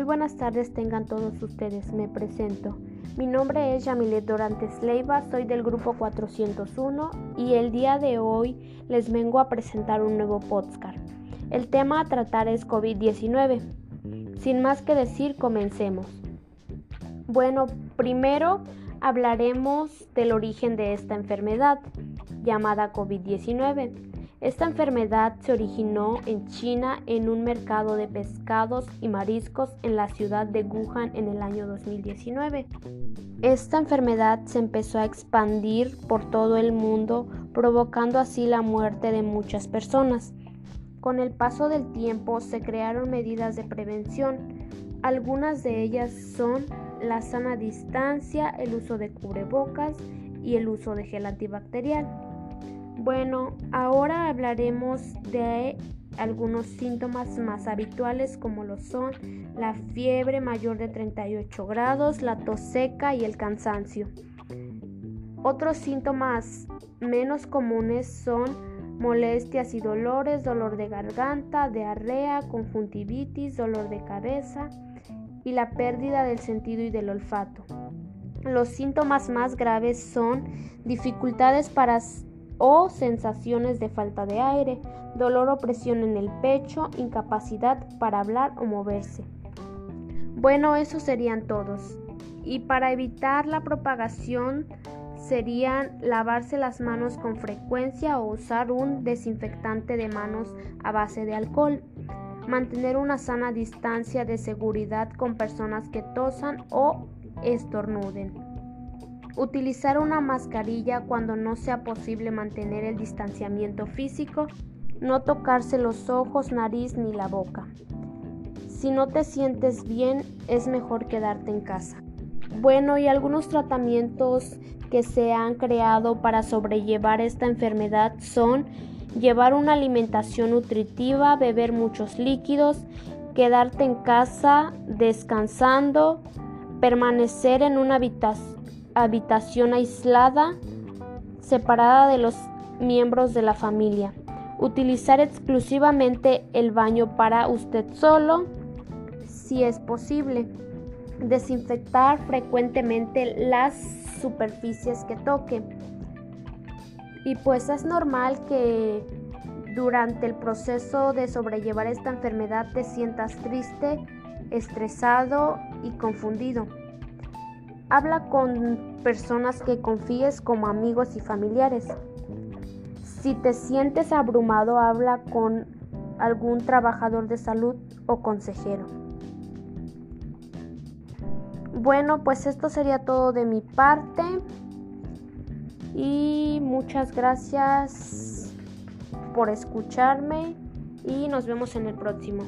Muy buenas tardes tengan todos ustedes. Me presento. Mi nombre es Yamilet Dorantes Leiva, soy del grupo 401 y el día de hoy les vengo a presentar un nuevo podcast. El tema a tratar es COVID-19. Sin más que decir, comencemos. Bueno, primero hablaremos del origen de esta enfermedad llamada COVID-19. Esta enfermedad se originó en China en un mercado de pescados y mariscos en la ciudad de Wuhan en el año 2019. Esta enfermedad se empezó a expandir por todo el mundo, provocando así la muerte de muchas personas. Con el paso del tiempo se crearon medidas de prevención. Algunas de ellas son la sana distancia, el uso de cubrebocas y el uso de gel antibacterial. Bueno, ahora hablaremos de algunos síntomas más habituales como lo son la fiebre mayor de 38 grados, la tos seca y el cansancio. Otros síntomas menos comunes son molestias y dolores, dolor de garganta, diarrea, conjuntivitis, dolor de cabeza y la pérdida del sentido y del olfato. Los síntomas más graves son dificultades para o sensaciones de falta de aire, dolor o presión en el pecho, incapacidad para hablar o moverse. Bueno, esos serían todos. Y para evitar la propagación serían lavarse las manos con frecuencia o usar un desinfectante de manos a base de alcohol. Mantener una sana distancia de seguridad con personas que tosan o estornuden. Utilizar una mascarilla cuando no sea posible mantener el distanciamiento físico. No tocarse los ojos, nariz ni la boca. Si no te sientes bien, es mejor quedarte en casa. Bueno, y algunos tratamientos que se han creado para sobrellevar esta enfermedad son llevar una alimentación nutritiva, beber muchos líquidos, quedarte en casa descansando, permanecer en una habitación habitación aislada, separada de los miembros de la familia. Utilizar exclusivamente el baño para usted solo, si es posible. Desinfectar frecuentemente las superficies que toque. Y pues es normal que durante el proceso de sobrellevar esta enfermedad te sientas triste, estresado y confundido. Habla con personas que confíes como amigos y familiares. Si te sientes abrumado, habla con algún trabajador de salud o consejero. Bueno, pues esto sería todo de mi parte y muchas gracias por escucharme y nos vemos en el próximo.